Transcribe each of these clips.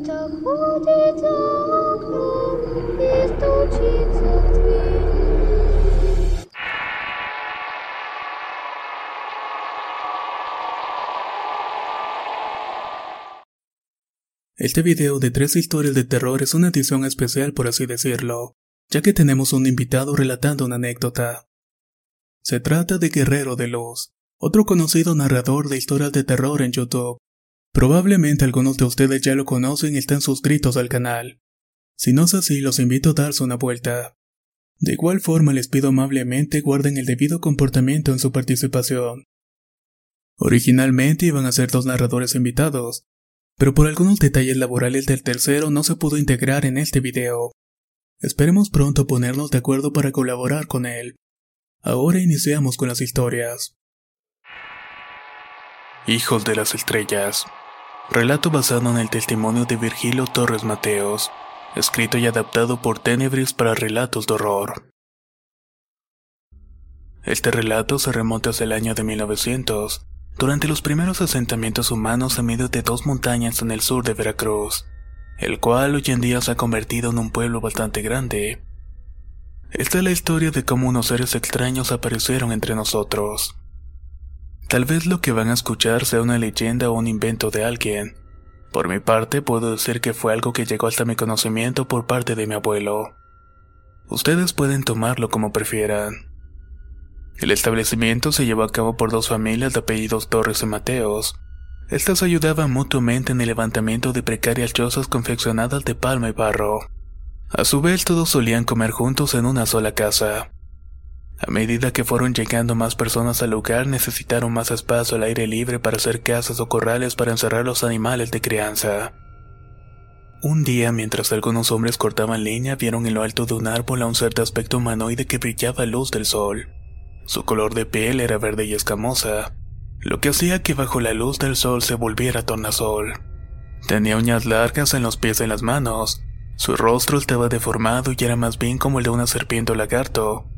Кто-то ходит за окном и стучится в дверь. Este video de tres historias de terror es una edición especial por así decirlo, ya que tenemos un invitado relatando una anécdota. Se trata de Guerrero de Luz, otro conocido narrador de historias de terror en YouTube. Probablemente algunos de ustedes ya lo conocen y están suscritos al canal. Si no es así, los invito a darse una vuelta. De igual forma les pido amablemente guarden el debido comportamiento en su participación. Originalmente iban a ser dos narradores invitados, pero por algunos detalles laborales del tercero no se pudo integrar en este video. Esperemos pronto ponernos de acuerdo para colaborar con él. Ahora iniciamos con las historias. Hijos de las Estrellas. Relato basado en el testimonio de Virgilio Torres Mateos, escrito y adaptado por Tenebris para relatos de horror. Este relato se remonta hacia el año de 1900, durante los primeros asentamientos humanos en medio de dos montañas en el sur de Veracruz, el cual hoy en día se ha convertido en un pueblo bastante grande. Esta es la historia de cómo unos seres extraños aparecieron entre nosotros. Tal vez lo que van a escuchar sea una leyenda o un invento de alguien. Por mi parte, puedo decir que fue algo que llegó hasta mi conocimiento por parte de mi abuelo. Ustedes pueden tomarlo como prefieran. El establecimiento se llevó a cabo por dos familias de apellidos Torres y Mateos. Estas ayudaban mutuamente en el levantamiento de precarias chozas confeccionadas de palma y barro. A su vez todos solían comer juntos en una sola casa. A medida que fueron llegando más personas al lugar necesitaron más espacio al aire libre para hacer casas o corrales para encerrar los animales de crianza. Un día, mientras algunos hombres cortaban leña, vieron en lo alto de un árbol a un ser de aspecto humanoide que brillaba a luz del sol. Su color de piel era verde y escamosa, lo que hacía que bajo la luz del sol se volviera tornasol. Tenía uñas largas en los pies y en las manos, su rostro estaba deformado y era más bien como el de una serpiente o lagarto.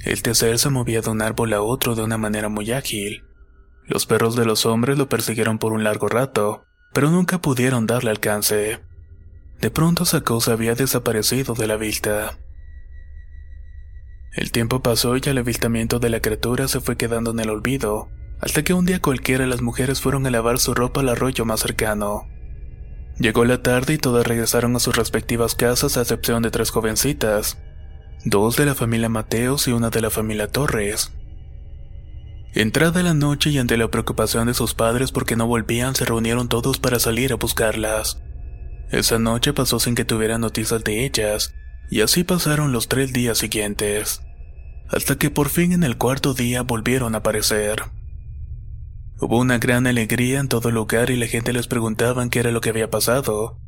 Este ser se movía de un árbol a otro de una manera muy ágil. Los perros de los hombres lo persiguieron por un largo rato, pero nunca pudieron darle alcance. De pronto esa cosa había desaparecido de la vista. El tiempo pasó y el avistamiento de la criatura se fue quedando en el olvido, hasta que un día cualquiera las mujeres fueron a lavar su ropa al arroyo más cercano. Llegó la tarde y todas regresaron a sus respectivas casas a excepción de tres jovencitas, dos de la familia Mateos y una de la familia Torres. Entrada la noche y ante la preocupación de sus padres porque no volvían, se reunieron todos para salir a buscarlas. Esa noche pasó sin que tuvieran noticias de ellas, y así pasaron los tres días siguientes, hasta que por fin en el cuarto día volvieron a aparecer. Hubo una gran alegría en todo el lugar y la gente les preguntaban qué era lo que había pasado.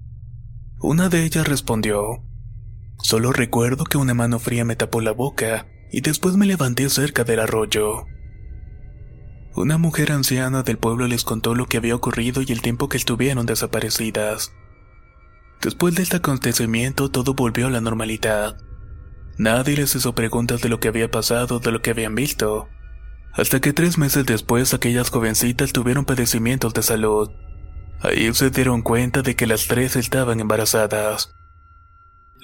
Una de ellas respondió, Solo recuerdo que una mano fría me tapó la boca y después me levanté cerca del arroyo. Una mujer anciana del pueblo les contó lo que había ocurrido y el tiempo que estuvieron desaparecidas. Después de este acontecimiento todo volvió a la normalidad. Nadie les hizo preguntas de lo que había pasado, de lo que habían visto. Hasta que tres meses después aquellas jovencitas tuvieron padecimientos de salud. Ahí se dieron cuenta de que las tres estaban embarazadas.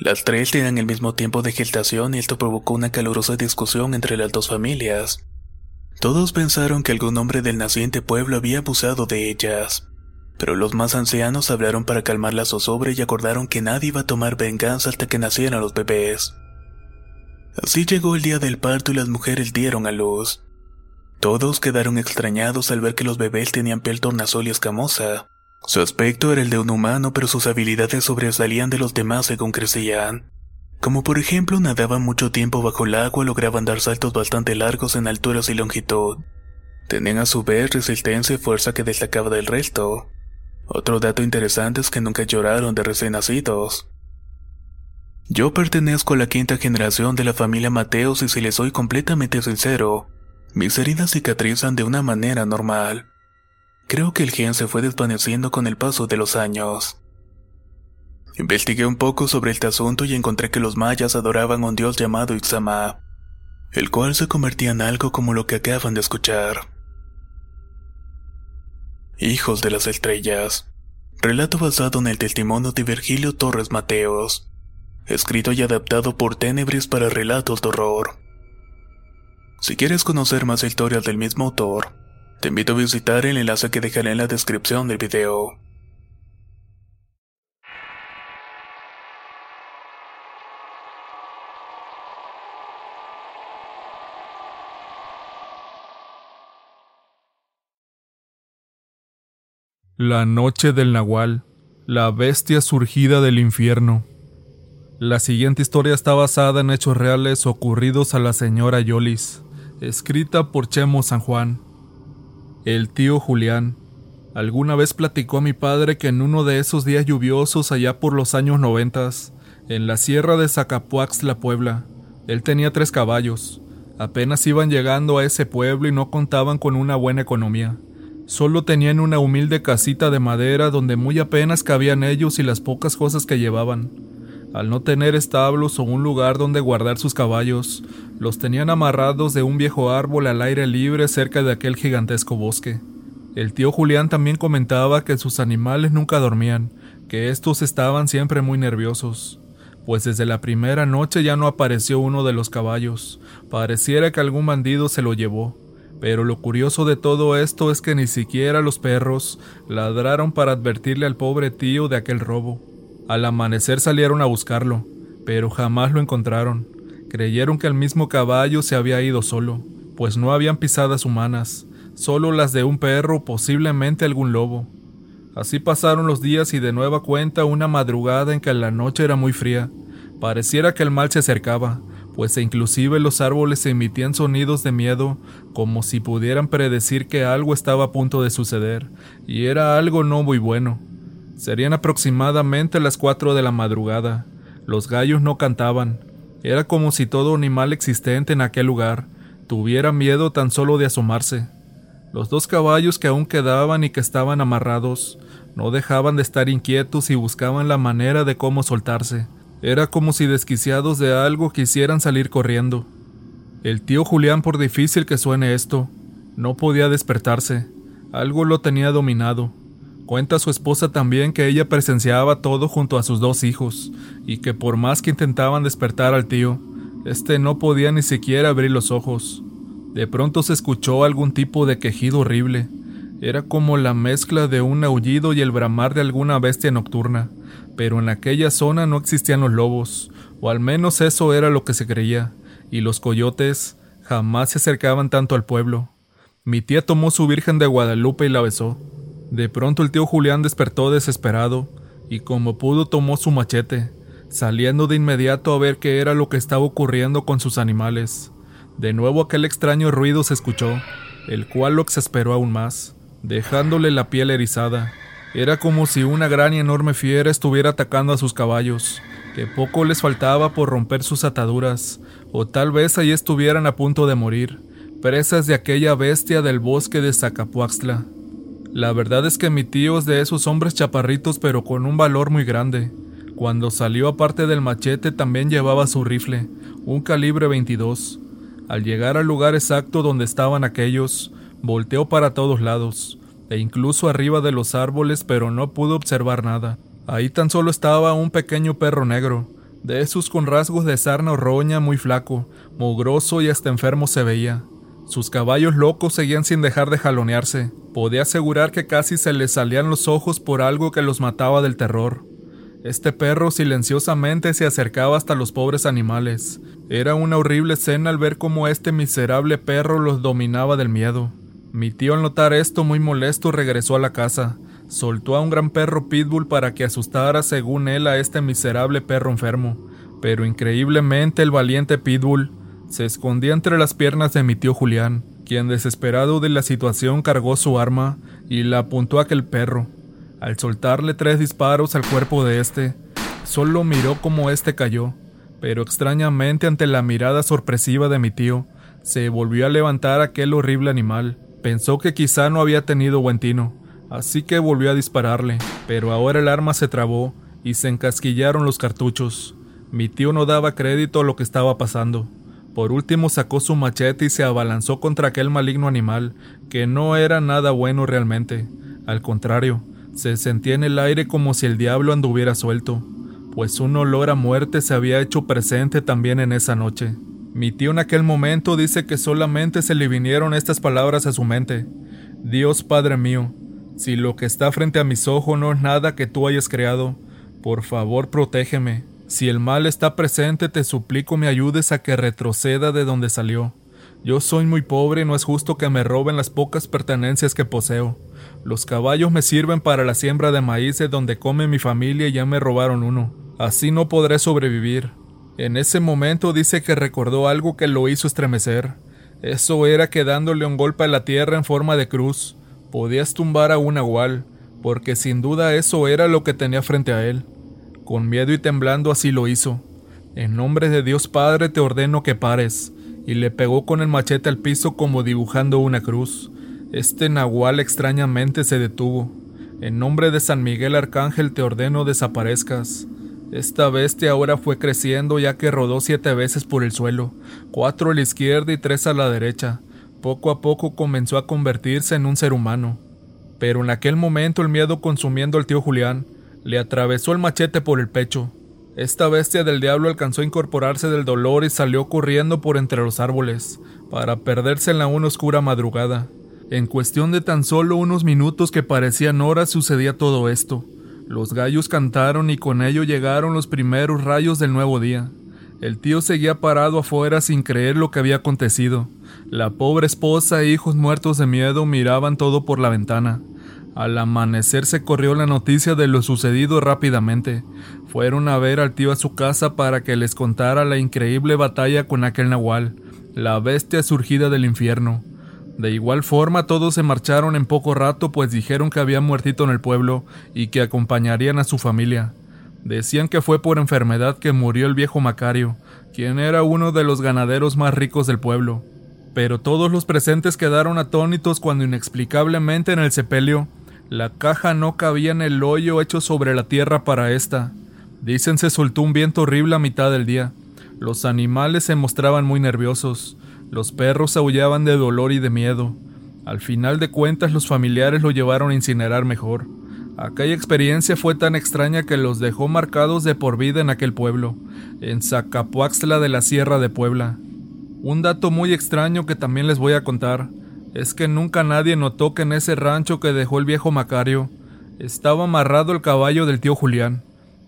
Las tres tenían el mismo tiempo de gestación y esto provocó una calurosa discusión entre las dos familias. Todos pensaron que algún hombre del naciente pueblo había abusado de ellas, pero los más ancianos hablaron para calmar la zozobra y acordaron que nadie iba a tomar venganza hasta que nacieran los bebés. Así llegó el día del parto y las mujeres dieron a luz. Todos quedaron extrañados al ver que los bebés tenían piel tornasol y escamosa. Su aspecto era el de un humano, pero sus habilidades sobresalían de los demás según crecían. Como por ejemplo nadaban mucho tiempo bajo el agua, lograban dar saltos bastante largos en alturas y longitud. Tenían a su vez resistencia y fuerza que destacaba del resto. Otro dato interesante es que nunca lloraron de recién nacidos. Yo pertenezco a la quinta generación de la familia Mateos y si les soy completamente sincero, mis heridas cicatrizan de una manera normal. Creo que el gen se fue desvaneciendo con el paso de los años. Investigué un poco sobre este asunto y encontré que los mayas adoraban a un dios llamado Itzamá, el cual se convertía en algo como lo que acaban de escuchar. Hijos de las Estrellas. Relato basado en el testimonio de Virgilio Torres Mateos. Escrito y adaptado por Tenebris para relatos de horror. Si quieres conocer más historias del mismo autor, te invito a visitar el enlace que dejaré en la descripción del video. La noche del Nahual, la bestia surgida del infierno. La siguiente historia está basada en hechos reales ocurridos a la señora Yolis, escrita por Chemo San Juan. El tío Julián alguna vez platicó a mi padre que en uno de esos días lluviosos allá por los años noventas, en la sierra de Zacapuaxtla, Puebla, él tenía tres caballos. Apenas iban llegando a ese pueblo y no contaban con una buena economía. Solo tenían una humilde casita de madera donde muy apenas cabían ellos y las pocas cosas que llevaban. Al no tener establos o un lugar donde guardar sus caballos, los tenían amarrados de un viejo árbol al aire libre cerca de aquel gigantesco bosque. El tío Julián también comentaba que sus animales nunca dormían, que estos estaban siempre muy nerviosos, pues desde la primera noche ya no apareció uno de los caballos, pareciera que algún bandido se lo llevó. Pero lo curioso de todo esto es que ni siquiera los perros ladraron para advertirle al pobre tío de aquel robo. Al amanecer salieron a buscarlo, pero jamás lo encontraron. Creyeron que el mismo caballo se había ido solo, pues no habían pisadas humanas, solo las de un perro, posiblemente algún lobo. Así pasaron los días y de nueva cuenta una madrugada en que la noche era muy fría. Pareciera que el mal se acercaba, pues inclusive los árboles emitían sonidos de miedo como si pudieran predecir que algo estaba a punto de suceder, y era algo no muy bueno. Serían aproximadamente las cuatro de la madrugada. Los gallos no cantaban. Era como si todo animal existente en aquel lugar tuviera miedo tan solo de asomarse. Los dos caballos que aún quedaban y que estaban amarrados no dejaban de estar inquietos y buscaban la manera de cómo soltarse era como si desquiciados de algo quisieran salir corriendo. El tío Julián, por difícil que suene esto, no podía despertarse. Algo lo tenía dominado. Cuenta su esposa también que ella presenciaba todo junto a sus dos hijos, y que por más que intentaban despertar al tío, este no podía ni siquiera abrir los ojos. De pronto se escuchó algún tipo de quejido horrible. Era como la mezcla de un aullido y el bramar de alguna bestia nocturna pero en aquella zona no existían los lobos, o al menos eso era lo que se creía, y los coyotes jamás se acercaban tanto al pueblo. Mi tía tomó su Virgen de Guadalupe y la besó. De pronto el tío Julián despertó desesperado, y como pudo tomó su machete, saliendo de inmediato a ver qué era lo que estaba ocurriendo con sus animales. De nuevo aquel extraño ruido se escuchó, el cual lo exasperó aún más, dejándole la piel erizada. Era como si una gran y enorme fiera estuviera atacando a sus caballos, que poco les faltaba por romper sus ataduras, o tal vez ahí estuvieran a punto de morir, presas de aquella bestia del bosque de Zacapuaxtla. La verdad es que mi tío es de esos hombres chaparritos pero con un valor muy grande. Cuando salió aparte del machete también llevaba su rifle, un calibre 22. Al llegar al lugar exacto donde estaban aquellos, volteó para todos lados e incluso arriba de los árboles, pero no pudo observar nada. Ahí tan solo estaba un pequeño perro negro, de esos con rasgos de sarna o roña muy flaco, mugroso y hasta enfermo se veía. Sus caballos locos seguían sin dejar de jalonearse. Podía asegurar que casi se les salían los ojos por algo que los mataba del terror. Este perro silenciosamente se acercaba hasta los pobres animales. Era una horrible escena al ver cómo este miserable perro los dominaba del miedo. Mi tío al notar esto muy molesto regresó a la casa, soltó a un gran perro pitbull para que asustara según él a este miserable perro enfermo, pero increíblemente el valiente Pitbull se escondía entre las piernas de mi tío Julián, quien desesperado de la situación cargó su arma y la apuntó a aquel perro. Al soltarle tres disparos al cuerpo de este, solo miró como este cayó, pero extrañamente ante la mirada sorpresiva de mi tío, se volvió a levantar aquel horrible animal. Pensó que quizá no había tenido buen tino, así que volvió a dispararle, pero ahora el arma se trabó y se encasquillaron los cartuchos. Mi tío no daba crédito a lo que estaba pasando. Por último sacó su machete y se abalanzó contra aquel maligno animal, que no era nada bueno realmente. Al contrario, se sentía en el aire como si el diablo anduviera suelto, pues un olor a muerte se había hecho presente también en esa noche. Mi tío en aquel momento dice que solamente se le vinieron estas palabras a su mente. Dios Padre mío, si lo que está frente a mis ojos no es nada que tú hayas creado, por favor protégeme. Si el mal está presente, te suplico me ayudes a que retroceda de donde salió. Yo soy muy pobre y no es justo que me roben las pocas pertenencias que poseo. Los caballos me sirven para la siembra de maíz de donde come mi familia y ya me robaron uno. Así no podré sobrevivir. En ese momento dice que recordó algo que lo hizo estremecer. Eso era que dándole un golpe a la tierra en forma de cruz, podías tumbar a un nahual, porque sin duda eso era lo que tenía frente a él. Con miedo y temblando así lo hizo. En nombre de Dios Padre te ordeno que pares, y le pegó con el machete al piso como dibujando una cruz. Este nahual extrañamente se detuvo. En nombre de San Miguel Arcángel te ordeno desaparezcas. Esta bestia ahora fue creciendo ya que rodó siete veces por el suelo, cuatro a la izquierda y tres a la derecha. Poco a poco comenzó a convertirse en un ser humano. Pero en aquel momento el miedo consumiendo al tío Julián, le atravesó el machete por el pecho. Esta bestia del diablo alcanzó a incorporarse del dolor y salió corriendo por entre los árboles, para perderse en la una oscura madrugada. En cuestión de tan solo unos minutos que parecían horas sucedía todo esto. Los gallos cantaron y con ello llegaron los primeros rayos del nuevo día. El tío seguía parado afuera sin creer lo que había acontecido. La pobre esposa e hijos muertos de miedo miraban todo por la ventana. Al amanecer se corrió la noticia de lo sucedido rápidamente. Fueron a ver al tío a su casa para que les contara la increíble batalla con aquel nahual, la bestia surgida del infierno. De igual forma todos se marcharon en poco rato pues dijeron que había muertito en el pueblo y que acompañarían a su familia. Decían que fue por enfermedad que murió el viejo Macario, quien era uno de los ganaderos más ricos del pueblo. Pero todos los presentes quedaron atónitos cuando inexplicablemente en el sepelio la caja no cabía en el hoyo hecho sobre la tierra para esta. Dicen se soltó un viento horrible a mitad del día. Los animales se mostraban muy nerviosos. Los perros aullaban de dolor y de miedo. Al final de cuentas los familiares lo llevaron a incinerar mejor. Aquella experiencia fue tan extraña que los dejó marcados de por vida en aquel pueblo, en Zacapuaxtla de la Sierra de Puebla. Un dato muy extraño que también les voy a contar es que nunca nadie notó que en ese rancho que dejó el viejo Macario estaba amarrado el caballo del tío Julián,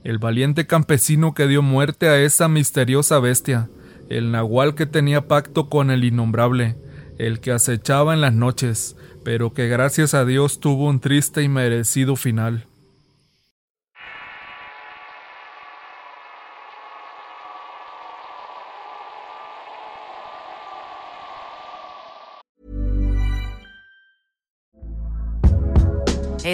el valiente campesino que dio muerte a esa misteriosa bestia el nahual que tenía pacto con el innombrable, el que acechaba en las noches, pero que gracias a Dios tuvo un triste y merecido final.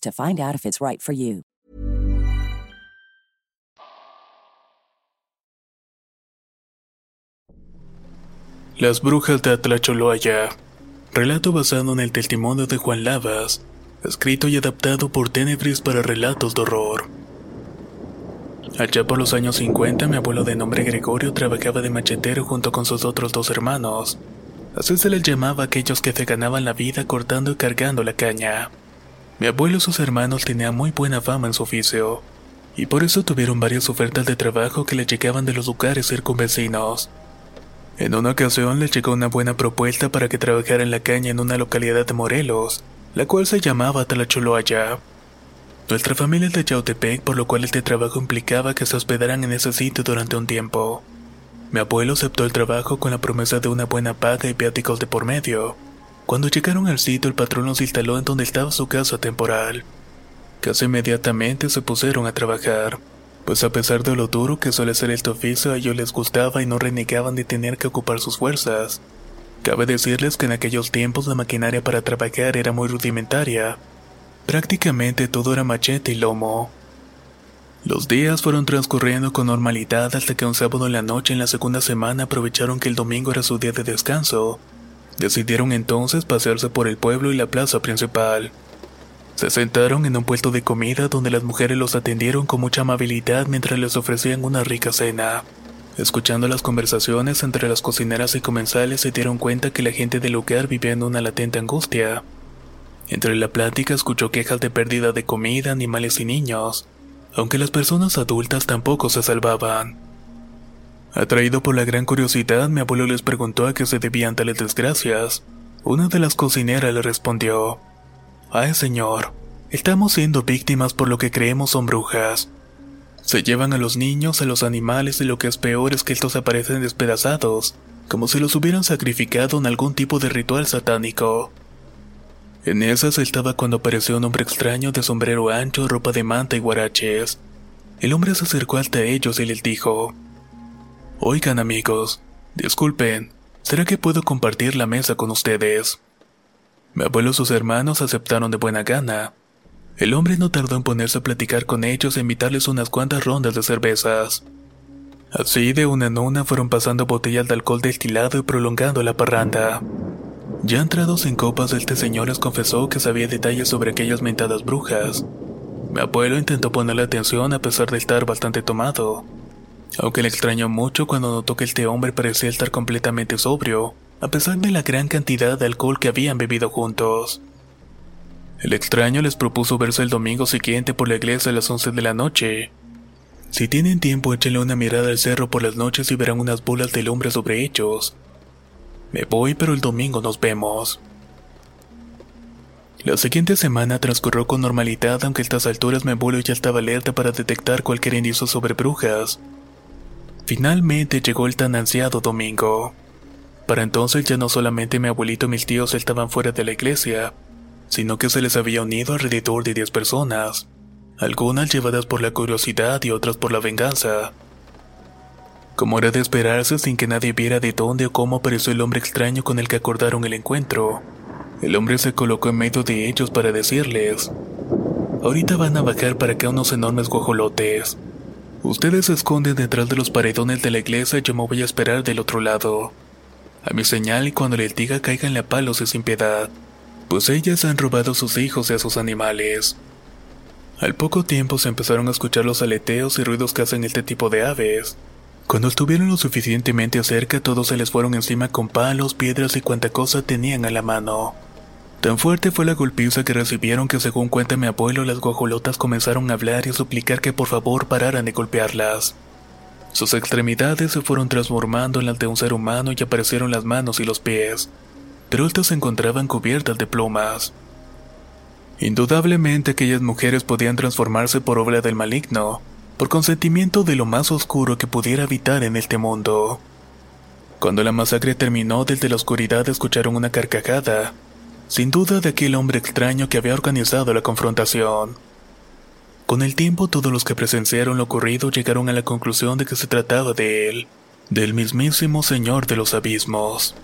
to find out if it's right for you. Las brujas de Atlacholoaya. Relato basado en el testimonio de Juan Lavas, escrito y adaptado por Tenebris para relatos de horror. Allá por los años 50, mi abuelo de nombre Gregorio trabajaba de machetero junto con sus otros dos hermanos. Así se les llamaba a aquellos que se ganaban la vida cortando y cargando la caña. Mi abuelo y sus hermanos tenían muy buena fama en su oficio, y por eso tuvieron varias ofertas de trabajo que les llegaban de los lugares circunvecinos. En una ocasión les llegó una buena propuesta para que trabajara en la caña en una localidad de Morelos, la cual se llamaba Talacholoaya. Nuestra familia es de Yautepec, por lo cual este trabajo implicaba que se hospedaran en ese sitio durante un tiempo. Mi abuelo aceptó el trabajo con la promesa de una buena paga y viáticos de por medio. Cuando llegaron al sitio, el patrón los instaló en donde estaba su casa temporal. Casi inmediatamente se pusieron a trabajar, pues a pesar de lo duro que suele ser este oficio, a ellos les gustaba y no renegaban de tener que ocupar sus fuerzas. Cabe decirles que en aquellos tiempos la maquinaria para trabajar era muy rudimentaria. Prácticamente todo era machete y lomo. Los días fueron transcurriendo con normalidad hasta que un sábado en la noche en la segunda semana aprovecharon que el domingo era su día de descanso. Decidieron entonces pasearse por el pueblo y la plaza principal. Se sentaron en un puesto de comida donde las mujeres los atendieron con mucha amabilidad mientras les ofrecían una rica cena. Escuchando las conversaciones entre las cocineras y comensales se dieron cuenta que la gente del lugar vivía en una latente angustia. Entre la plática escuchó quejas de pérdida de comida, animales y niños, aunque las personas adultas tampoco se salvaban. Atraído por la gran curiosidad, mi abuelo les preguntó a qué se debían tales desgracias. Una de las cocineras le respondió, Ay señor, estamos siendo víctimas por lo que creemos son brujas. Se llevan a los niños, a los animales y lo que es peor es que estos aparecen despedazados, como si los hubieran sacrificado en algún tipo de ritual satánico. En esas estaba cuando apareció un hombre extraño de sombrero ancho, ropa de manta y guaraches. El hombre se acercó hasta ellos y les dijo, Oigan amigos, disculpen, ¿será que puedo compartir la mesa con ustedes? Mi abuelo y sus hermanos aceptaron de buena gana. El hombre no tardó en ponerse a platicar con ellos e invitarles unas cuantas rondas de cervezas. Así de una en una fueron pasando botellas de alcohol destilado y prolongando la parranda. Ya entrados en copas, este señor les confesó que sabía detalles sobre aquellas mentadas brujas. Mi abuelo intentó ponerle atención a pesar de estar bastante tomado, aunque le extrañó mucho cuando notó que este hombre parecía estar completamente sobrio, a pesar de la gran cantidad de alcohol que habían bebido juntos. El extraño les propuso verse el domingo siguiente por la iglesia a las 11 de la noche. Si tienen tiempo, échenle una mirada al cerro por las noches y verán unas bolas de lumbre sobre ellos. Me voy, pero el domingo nos vemos. La siguiente semana transcurrió con normalidad, aunque a estas alturas mi abuelo ya estaba alerta para detectar cualquier indicio sobre brujas. Finalmente llegó el tan ansiado domingo. Para entonces ya no solamente mi abuelito y mis tíos estaban fuera de la iglesia, sino que se les había unido alrededor de 10 personas, algunas llevadas por la curiosidad y otras por la venganza. Como era de esperarse sin que nadie viera de dónde o cómo apareció el hombre extraño con el que acordaron el encuentro, el hombre se colocó en medio de ellos para decirles, ahorita van a bajar para acá unos enormes guajolotes. Ustedes se esconden detrás de los paredones de la iglesia y yo me voy a esperar del otro lado. A mi señal y cuando les diga caigan a palos y sin piedad, pues ellas han robado a sus hijos y a sus animales. Al poco tiempo se empezaron a escuchar los aleteos y ruidos que hacen este tipo de aves. Cuando estuvieron lo suficientemente cerca, todos se les fueron encima con palos, piedras y cuanta cosa tenían a la mano. Tan fuerte fue la golpiza que recibieron que según cuenta mi abuelo, las guajolotas comenzaron a hablar y a suplicar que por favor pararan de golpearlas. Sus extremidades se fueron transformando en las de un ser humano y aparecieron las manos y los pies, pero estas se encontraban cubiertas de plumas. Indudablemente aquellas mujeres podían transformarse por obra del maligno, por consentimiento de lo más oscuro que pudiera habitar en este mundo. Cuando la masacre terminó, desde la oscuridad escucharon una carcajada, sin duda de aquel hombre extraño que había organizado la confrontación. Con el tiempo todos los que presenciaron lo ocurrido llegaron a la conclusión de que se trataba de él, del mismísimo Señor de los Abismos.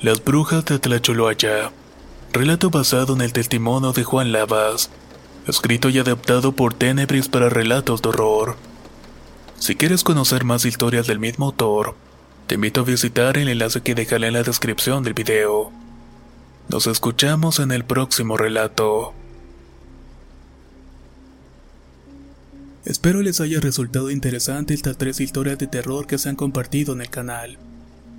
Las brujas de Tlacholoaya Relato basado en el testimonio de Juan Lavas, escrito y adaptado por Tenebris para relatos de horror. Si quieres conocer más historias del mismo autor, te invito a visitar el enlace que dejaré en la descripción del video. Nos escuchamos en el próximo relato. Espero les haya resultado interesante estas tres historias de terror que se han compartido en el canal.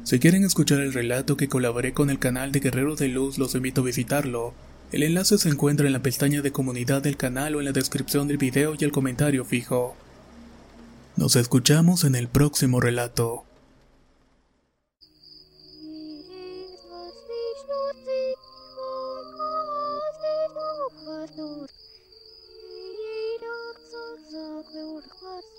Si quieren escuchar el relato que colaboré con el canal de Guerreros de Luz, los invito a visitarlo. El enlace se encuentra en la pestaña de comunidad del canal o en la descripción del video y el comentario fijo. Nos escuchamos en el próximo relato. go to class.